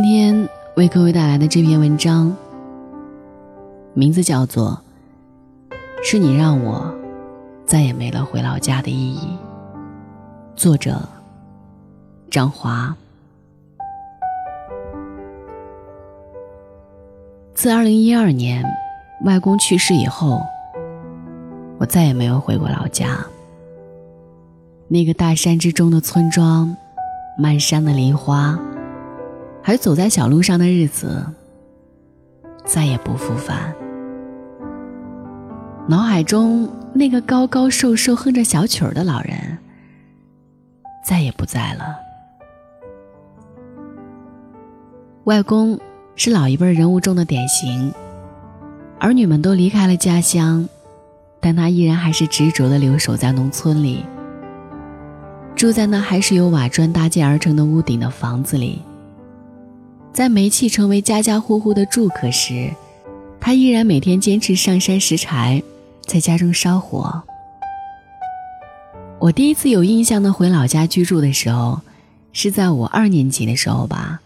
今天为各位带来的这篇文章，名字叫做《是你让我再也没了回老家的意义》，作者张华。自二零一二年外公去世以后，我再也没有回过老家。那个大山之中的村庄，漫山的梨花。而走在小路上的日子，再也不复返。脑海中那个高高瘦瘦、哼着小曲儿的老人，再也不在了。外公是老一辈人物中的典型，儿女们都离开了家乡，但他依然还是执着的留守在农村里，住在那还是由瓦砖搭建而成的屋顶的房子里。在煤气成为家家户户的住客时，他依然每天坚持上山拾柴，在家中烧火。我第一次有印象的回老家居住的时候，是在我二年级的时候吧。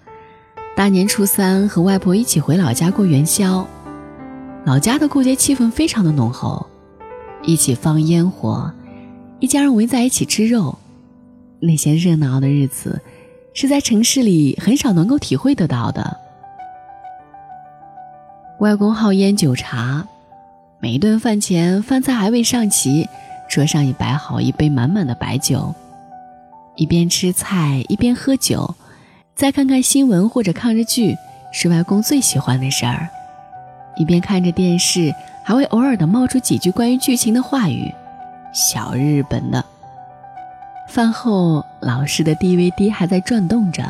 大年初三和外婆一起回老家过元宵，老家的过节气氛非常的浓厚，一起放烟火，一家人围在一起吃肉，那些热闹的日子。是在城市里很少能够体会得到的。外公好烟酒茶，每一顿饭前，饭菜还未上齐，桌上已摆好一杯满满的白酒。一边吃菜一边喝酒，再看看新闻或者抗日剧，是外公最喜欢的事儿。一边看着电视，还会偶尔的冒出几句关于剧情的话语，小日本的。饭后，老式的 DVD 还在转动着，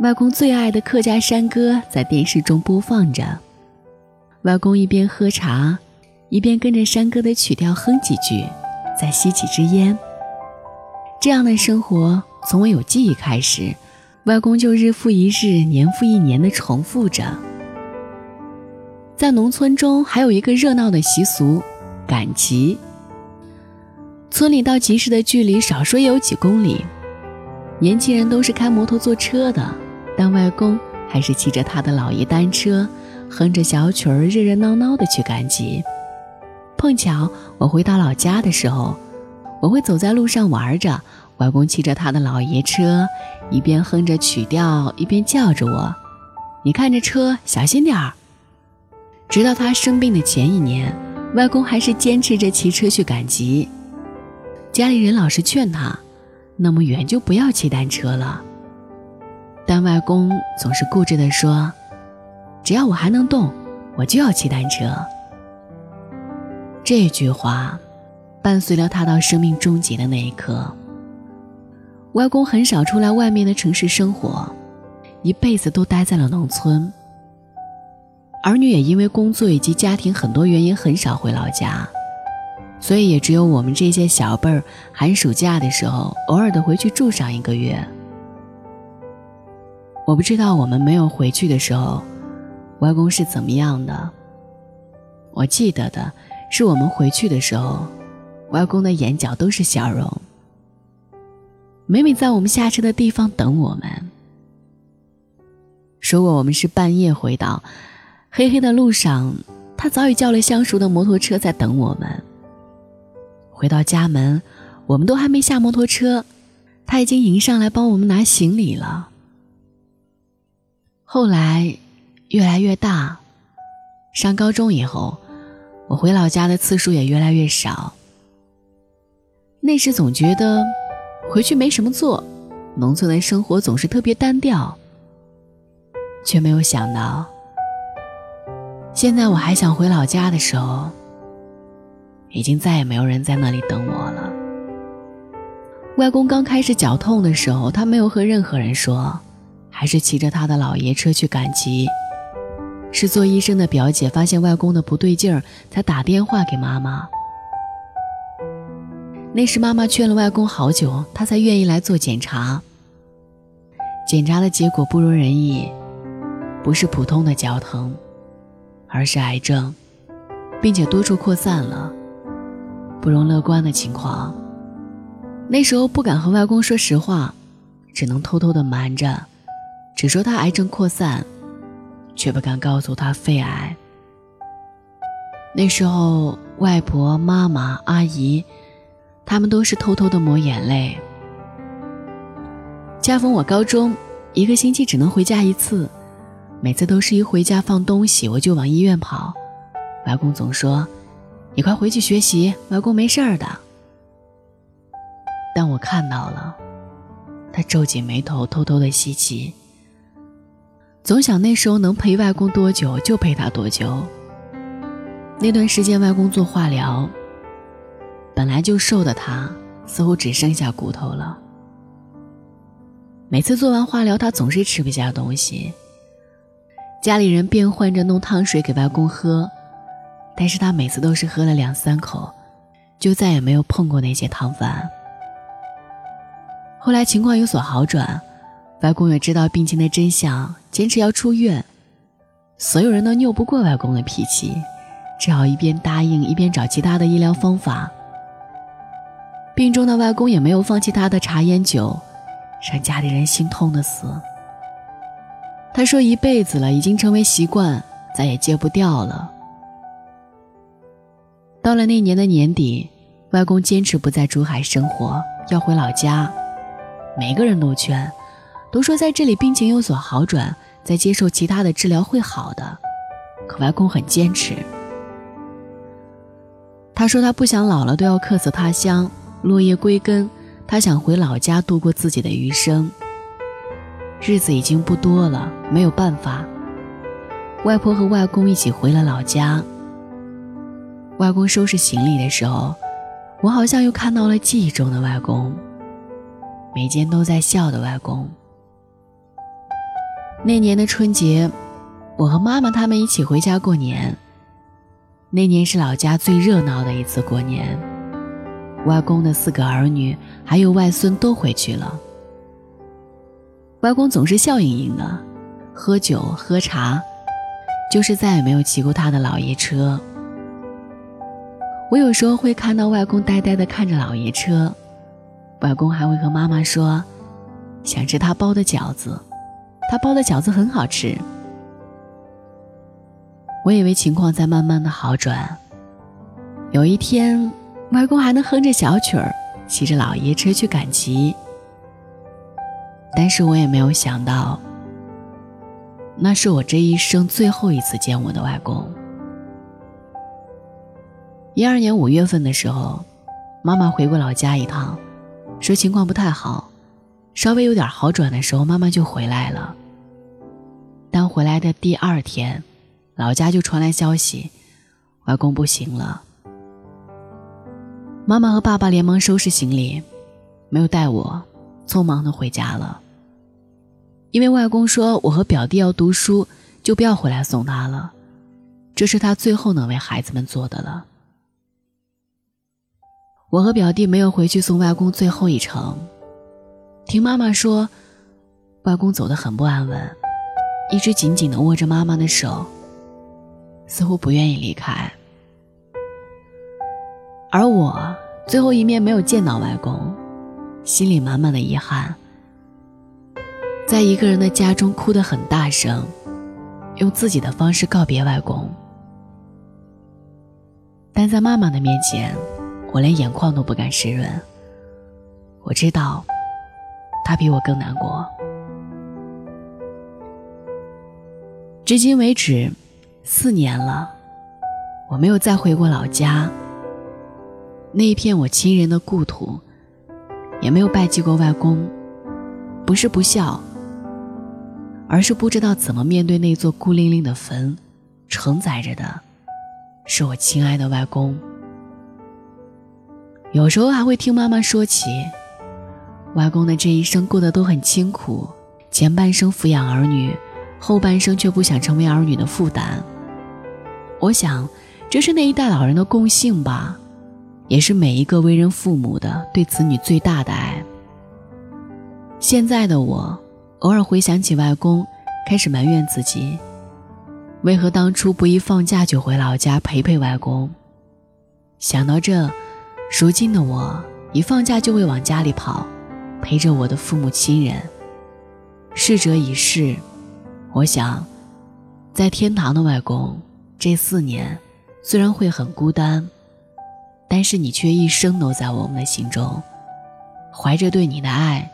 外公最爱的客家山歌在电视中播放着。外公一边喝茶，一边跟着山歌的曲调哼几句，再吸几支烟。这样的生活从我有记忆开始，外公就日复一日、年复一年地重复着。在农村中，还有一个热闹的习俗——赶集。村里到集市的距离少说也有几公里，年轻人都是开摩托坐车的，但外公还是骑着他的老爷单车，哼着小曲儿，热热闹闹的去赶集。碰巧我回到老家的时候，我会走在路上玩着，外公骑着他的老爷车，一边哼着曲调，一边叫着我：“你看着车，小心点儿。”直到他生病的前一年，外公还是坚持着骑车去赶集。家里人老是劝他，那么远就不要骑单车了。但外公总是固执地说：“只要我还能动，我就要骑单车。”这句话伴随了他到生命终结的那一刻。外公很少出来外面的城市生活，一辈子都待在了农村。儿女也因为工作以及家庭很多原因，很少回老家。所以也只有我们这些小辈儿，寒暑假的时候，偶尔的回去住上一个月。我不知道我们没有回去的时候，外公是怎么样的。我记得的是我们回去的时候，外公的眼角都是笑容。每每在我们下车的地方等我们。如果我们是半夜回到，黑黑的路上，他早已叫了相熟的摩托车在等我们。回到家门，我们都还没下摩托车，他已经迎上来帮我们拿行李了。后来，越来越大，上高中以后，我回老家的次数也越来越少。那时总觉得回去没什么做，农村的生活总是特别单调，却没有想到，现在我还想回老家的时候。已经再也没有人在那里等我了。外公刚开始脚痛的时候，他没有和任何人说，还是骑着他的老爷车去赶集。是做医生的表姐发现外公的不对劲儿，才打电话给妈妈。那时妈妈劝了外公好久，他才愿意来做检查。检查的结果不如人意，不是普通的脚疼，而是癌症，并且多处扩散了。不容乐观的情况。那时候不敢和外公说实话，只能偷偷的瞒着，只说他癌症扩散，却不敢告诉他肺癌。那时候，外婆、妈妈、阿姨，他们都是偷偷的抹眼泪。恰逢我高中，一个星期只能回家一次，每次都是一回家放东西，我就往医院跑。外公总说：“你快回去学习，外公没事儿的。”但我看到了，他皱紧眉头，偷偷的吸气。总想那时候能陪外公多久就陪他多久。那段时间，外公做化疗，本来就瘦的他，似乎只剩下骨头了。每次做完化疗，他总是吃不下东西。家里人变换着弄汤水给外公喝，但是他每次都是喝了两三口，就再也没有碰过那些汤饭。后来情况有所好转，外公也知道病情的真相，坚持要出院。所有人都拗不过外公的脾气。只好一边答应，一边找其他的医疗方法。病中的外公也没有放弃他的茶烟酒，让家里人心痛的死。他说：“一辈子了，已经成为习惯，再也戒不掉了。”到了那年的年底，外公坚持不在珠海生活，要回老家。每个人都劝，都说在这里病情有所好转，再接受其他的治疗会好的。可外公很坚持。他说：“他不想老了都要客死他乡，落叶归根。他想回老家度过自己的余生。日子已经不多了，没有办法。外婆和外公一起回了老家。外公收拾行李的时候，我好像又看到了记忆中的外公，每天都在笑的外公。那年的春节，我和妈妈他们一起回家过年。”那年是老家最热闹的一次过年，外公的四个儿女还有外孙都回去了。外公总是笑盈盈的，喝酒喝茶，就是再也没有骑过他的老爷车。我有时候会看到外公呆呆的看着老爷车，外公还会和妈妈说，想吃他包的饺子，他包的饺子很好吃。我以为情况在慢慢的好转，有一天，外公还能哼着小曲儿，骑着老爷车去赶集。但是我也没有想到，那是我这一生最后一次见我的外公。一二年五月份的时候，妈妈回过老家一趟，说情况不太好，稍微有点好转的时候，妈妈就回来了。但回来的第二天。老家就传来消息，外公不行了。妈妈和爸爸连忙收拾行李，没有带我，匆忙的回家了。因为外公说我和表弟要读书，就不要回来送他了，这是他最后能为孩子们做的了。我和表弟没有回去送外公最后一程，听妈妈说，外公走得很不安稳，一直紧紧的握着妈妈的手。似乎不愿意离开，而我最后一面没有见到外公，心里满满的遗憾，在一个人的家中哭得很大声，用自己的方式告别外公，但在妈妈的面前，我连眼眶都不敢湿润。我知道，他比我更难过。至今为止。四年了，我没有再回过老家。那一片我亲人的故土，也没有拜祭过外公。不是不孝，而是不知道怎么面对那座孤零零的坟，承载着的，是我亲爱的外公。有时候还会听妈妈说起，外公的这一生过得都很清苦，前半生抚养儿女，后半生却不想成为儿女的负担。我想，这是那一代老人的共性吧，也是每一个为人父母的对子女最大的爱。现在的我，偶尔回想起外公，开始埋怨自己，为何当初不一放假就回老家陪陪外公。想到这，如今的我，一放假就会往家里跑，陪着我的父母亲人。逝者已逝，我想，在天堂的外公，这四年虽然会很孤单，但是你却一生都在我们的心中，怀着对你的爱，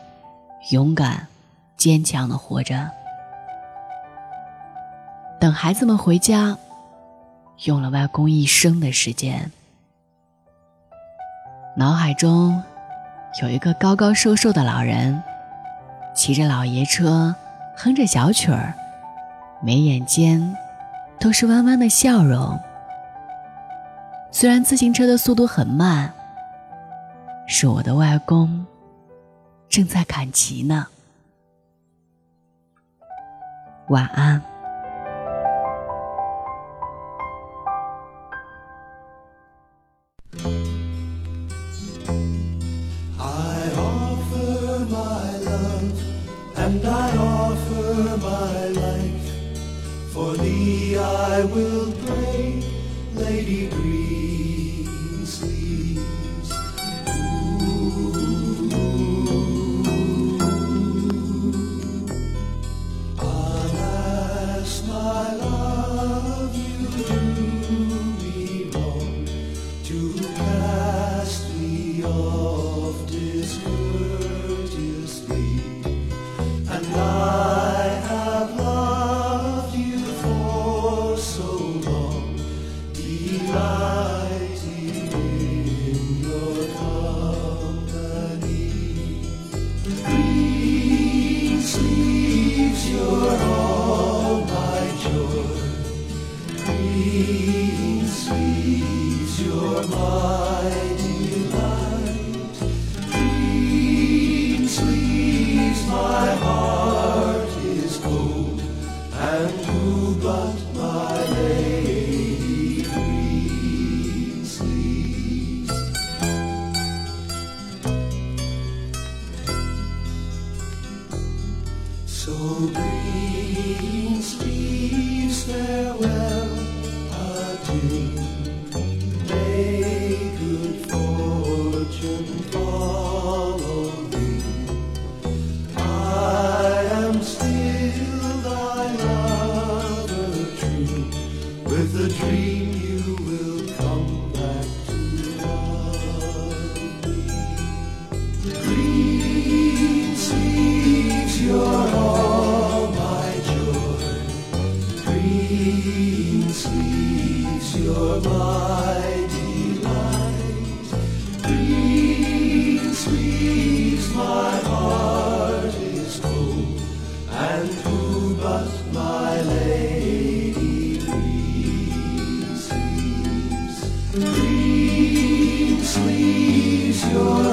勇敢、坚强的活着。等孩子们回家，用了外公一生的时间。脑海中有一个高高瘦瘦的老人。骑着老爷车，哼着小曲儿，眉眼间都是弯弯的笑容。虽然自行车的速度很慢，是我的外公正在赶集呢。晚安。And I offer my life. For thee I will your